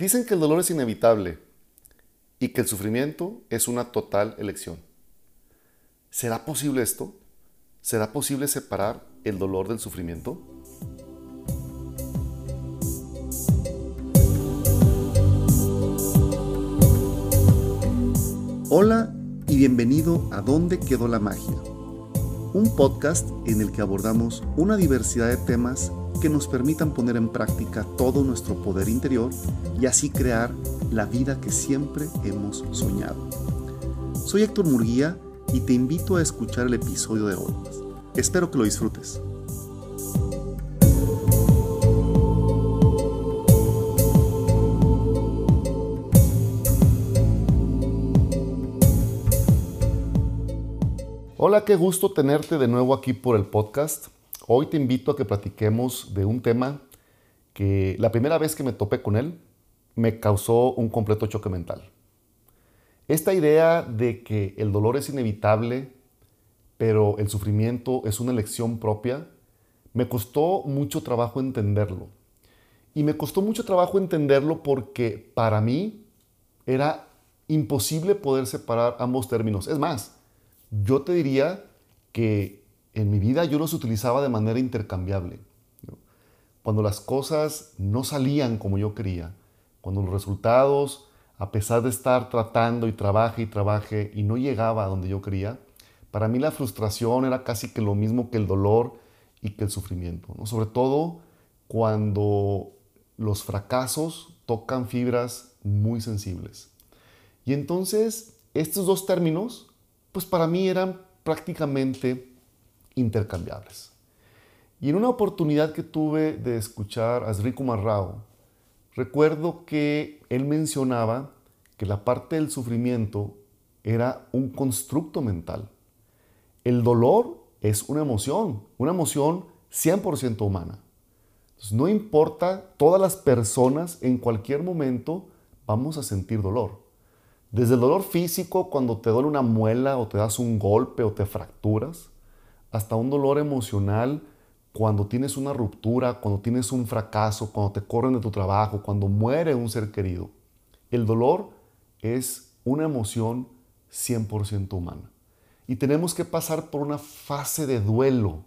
Dicen que el dolor es inevitable y que el sufrimiento es una total elección. ¿Será posible esto? ¿Será posible separar el dolor del sufrimiento? Hola y bienvenido a ¿Dónde quedó la magia? Un podcast en el que abordamos una diversidad de temas que nos permitan poner en práctica todo nuestro poder interior y así crear la vida que siempre hemos soñado. Soy Héctor Murguía y te invito a escuchar el episodio de hoy. Espero que lo disfrutes. Hola, qué gusto tenerte de nuevo aquí por el podcast. Hoy te invito a que platiquemos de un tema que la primera vez que me topé con él me causó un completo choque mental. Esta idea de que el dolor es inevitable, pero el sufrimiento es una elección propia, me costó mucho trabajo entenderlo. Y me costó mucho trabajo entenderlo porque para mí era imposible poder separar ambos términos. Es más, yo te diría que en mi vida yo los utilizaba de manera intercambiable. Cuando las cosas no salían como yo quería, cuando los resultados, a pesar de estar tratando y trabaje y trabaje y no llegaba a donde yo quería, para mí la frustración era casi que lo mismo que el dolor y que el sufrimiento. Sobre todo cuando los fracasos tocan fibras muy sensibles. Y entonces estos dos términos, pues para mí eran prácticamente intercambiables. Y en una oportunidad que tuve de escuchar a Sri Kumar Rao, recuerdo que él mencionaba que la parte del sufrimiento era un constructo mental. El dolor es una emoción, una emoción 100% humana. no importa, todas las personas en cualquier momento vamos a sentir dolor. Desde el dolor físico cuando te duele una muela o te das un golpe o te fracturas, hasta un dolor emocional cuando tienes una ruptura, cuando tienes un fracaso, cuando te corren de tu trabajo, cuando muere un ser querido. El dolor es una emoción 100% humana. Y tenemos que pasar por una fase de duelo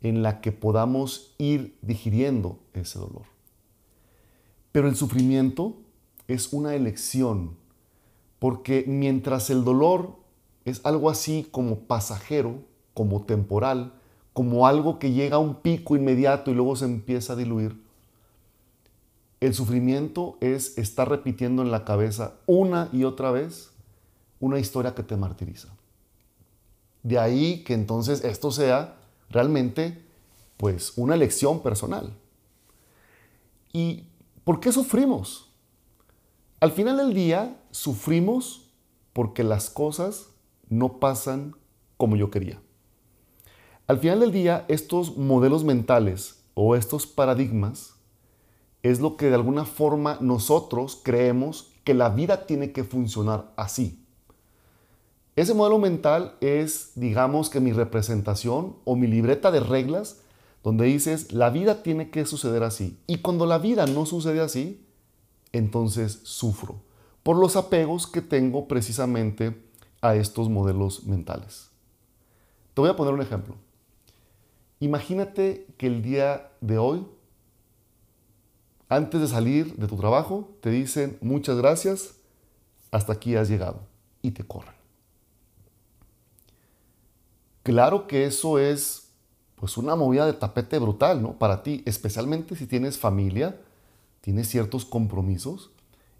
en la que podamos ir digiriendo ese dolor. Pero el sufrimiento es una elección, porque mientras el dolor es algo así como pasajero, como temporal, como algo que llega a un pico inmediato y luego se empieza a diluir. El sufrimiento es estar repitiendo en la cabeza una y otra vez una historia que te martiriza. De ahí que entonces esto sea realmente pues una elección personal. ¿Y por qué sufrimos? Al final del día sufrimos porque las cosas no pasan como yo quería. Al final del día, estos modelos mentales o estos paradigmas es lo que de alguna forma nosotros creemos que la vida tiene que funcionar así. Ese modelo mental es, digamos que mi representación o mi libreta de reglas donde dices, la vida tiene que suceder así. Y cuando la vida no sucede así, entonces sufro por los apegos que tengo precisamente a estos modelos mentales. Te voy a poner un ejemplo. Imagínate que el día de hoy, antes de salir de tu trabajo, te dicen muchas gracias, hasta aquí has llegado y te corren. Claro que eso es pues una movida de tapete brutal, ¿no? Para ti, especialmente si tienes familia, tienes ciertos compromisos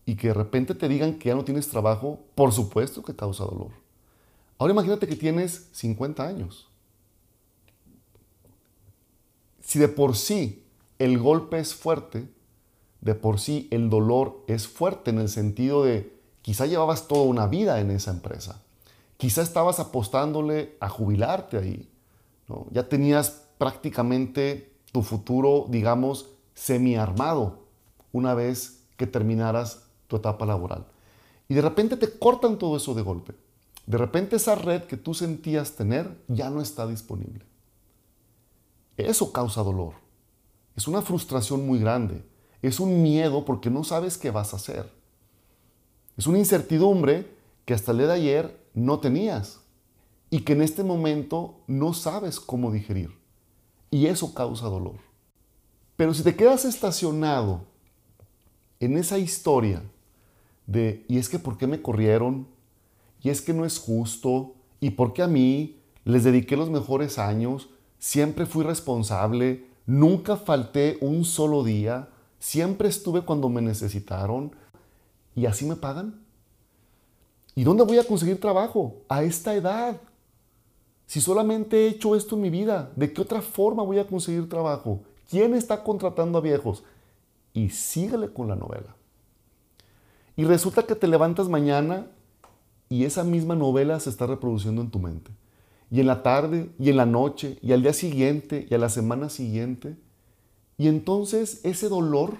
y que de repente te digan que ya no tienes trabajo, por supuesto que causa dolor. Ahora imagínate que tienes 50 años si de por sí el golpe es fuerte, de por sí el dolor es fuerte en el sentido de quizá llevabas toda una vida en esa empresa, quizá estabas apostándole a jubilarte ahí, ya tenías prácticamente tu futuro, digamos, semi-armado una vez que terminaras tu etapa laboral. Y de repente te cortan todo eso de golpe. De repente esa red que tú sentías tener ya no está disponible. Eso causa dolor. Es una frustración muy grande. Es un miedo porque no sabes qué vas a hacer. Es una incertidumbre que hasta el día de ayer no tenías y que en este momento no sabes cómo digerir. Y eso causa dolor. Pero si te quedas estacionado en esa historia de, y es que ¿por qué me corrieron? Y es que no es justo, y por qué a mí les dediqué los mejores años, siempre fui responsable, nunca falté un solo día, siempre estuve cuando me necesitaron, y así me pagan. ¿Y dónde voy a conseguir trabajo? A esta edad. Si solamente he hecho esto en mi vida, ¿de qué otra forma voy a conseguir trabajo? ¿Quién está contratando a viejos? Y sígale con la novela. Y resulta que te levantas mañana y esa misma novela se está reproduciendo en tu mente. Y en la tarde, y en la noche, y al día siguiente, y a la semana siguiente. Y entonces ese dolor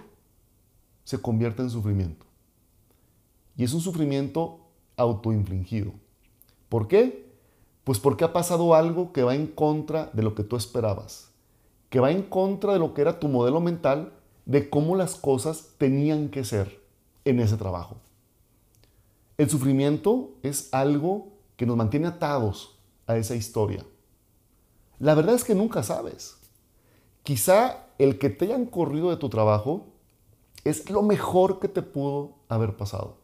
se convierte en sufrimiento. Y es un sufrimiento autoinfligido. ¿Por qué? Pues porque ha pasado algo que va en contra de lo que tú esperabas, que va en contra de lo que era tu modelo mental de cómo las cosas tenían que ser en ese trabajo. El sufrimiento es algo que nos mantiene atados a esa historia. La verdad es que nunca sabes. Quizá el que te hayan corrido de tu trabajo es lo mejor que te pudo haber pasado.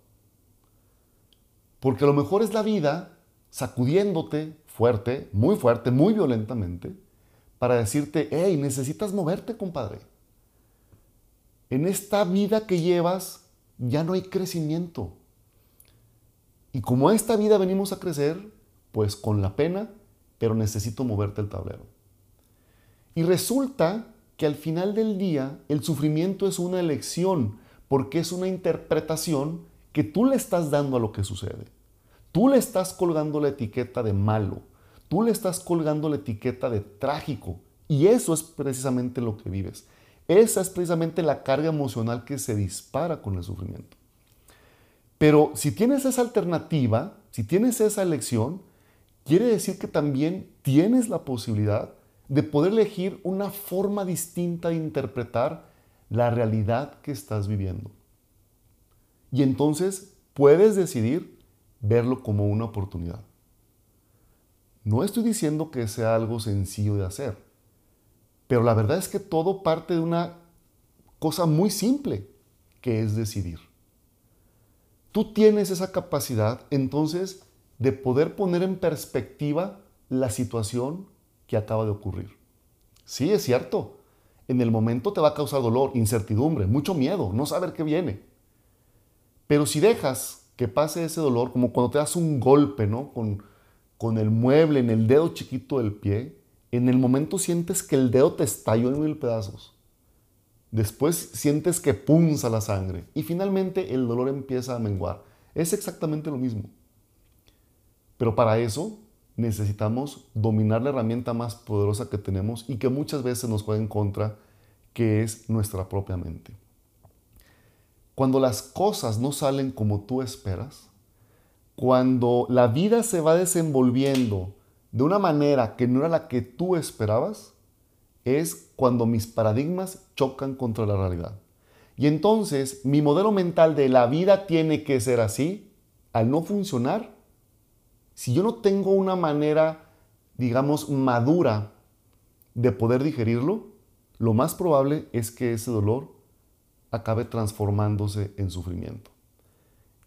Porque lo mejor es la vida sacudiéndote fuerte, muy fuerte, muy violentamente, para decirte, hey, necesitas moverte, compadre. En esta vida que llevas ya no hay crecimiento. Y como a esta vida venimos a crecer, pues con la pena, pero necesito moverte el tablero. Y resulta que al final del día el sufrimiento es una elección, porque es una interpretación que tú le estás dando a lo que sucede. Tú le estás colgando la etiqueta de malo, tú le estás colgando la etiqueta de trágico, y eso es precisamente lo que vives. Esa es precisamente la carga emocional que se dispara con el sufrimiento. Pero si tienes esa alternativa, si tienes esa elección, quiere decir que también tienes la posibilidad de poder elegir una forma distinta de interpretar la realidad que estás viviendo. Y entonces puedes decidir verlo como una oportunidad. No estoy diciendo que sea algo sencillo de hacer, pero la verdad es que todo parte de una cosa muy simple, que es decidir. Tú tienes esa capacidad entonces de poder poner en perspectiva la situación que acaba de ocurrir. Sí, es cierto. En el momento te va a causar dolor, incertidumbre, mucho miedo, no saber qué viene. Pero si dejas que pase ese dolor, como cuando te das un golpe, ¿no? Con, con el mueble en el dedo chiquito del pie, en el momento sientes que el dedo te estalló en mil pedazos. Después sientes que punza la sangre y finalmente el dolor empieza a menguar. Es exactamente lo mismo. Pero para eso necesitamos dominar la herramienta más poderosa que tenemos y que muchas veces nos juega en contra, que es nuestra propia mente. Cuando las cosas no salen como tú esperas, cuando la vida se va desenvolviendo de una manera que no era la que tú esperabas, es cuando mis paradigmas chocan contra la realidad. Y entonces mi modelo mental de la vida tiene que ser así, al no funcionar, si yo no tengo una manera, digamos, madura de poder digerirlo, lo más probable es que ese dolor acabe transformándose en sufrimiento.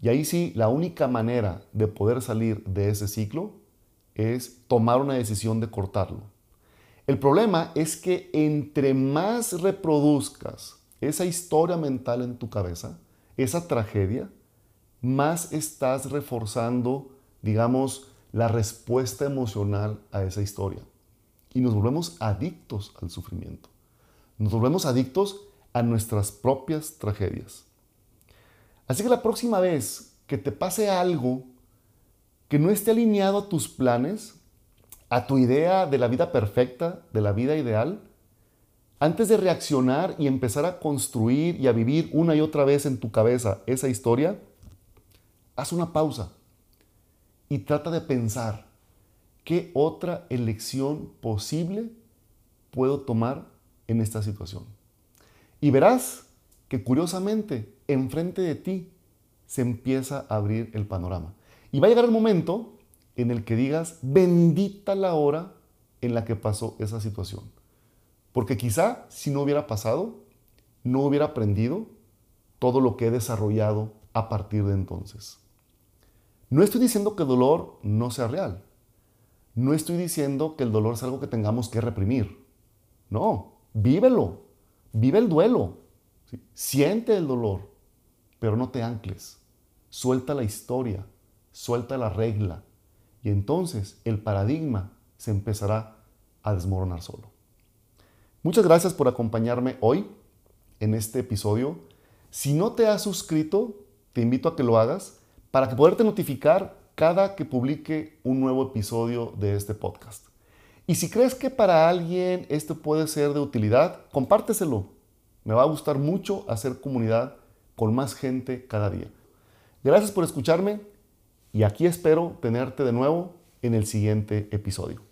Y ahí sí, la única manera de poder salir de ese ciclo es tomar una decisión de cortarlo. El problema es que entre más reproduzcas esa historia mental en tu cabeza, esa tragedia, más estás reforzando, digamos, la respuesta emocional a esa historia. Y nos volvemos adictos al sufrimiento. Nos volvemos adictos a nuestras propias tragedias. Así que la próxima vez que te pase algo que no esté alineado a tus planes, a tu idea de la vida perfecta, de la vida ideal, antes de reaccionar y empezar a construir y a vivir una y otra vez en tu cabeza esa historia, haz una pausa y trata de pensar qué otra elección posible puedo tomar en esta situación. Y verás que curiosamente enfrente de ti se empieza a abrir el panorama. Y va a llegar el momento en el que digas, bendita la hora en la que pasó esa situación. Porque quizá si no hubiera pasado, no hubiera aprendido todo lo que he desarrollado a partir de entonces. No estoy diciendo que el dolor no sea real. No estoy diciendo que el dolor es algo que tengamos que reprimir. No, vívelo. Vive el duelo. Siente el dolor, pero no te ancles. Suelta la historia, suelta la regla. Y entonces el paradigma se empezará a desmoronar solo. Muchas gracias por acompañarme hoy en este episodio. Si no te has suscrito, te invito a que lo hagas para poderte notificar cada que publique un nuevo episodio de este podcast. Y si crees que para alguien esto puede ser de utilidad, compárteselo. Me va a gustar mucho hacer comunidad con más gente cada día. Gracias por escucharme y aquí espero tenerte de nuevo en el siguiente episodio.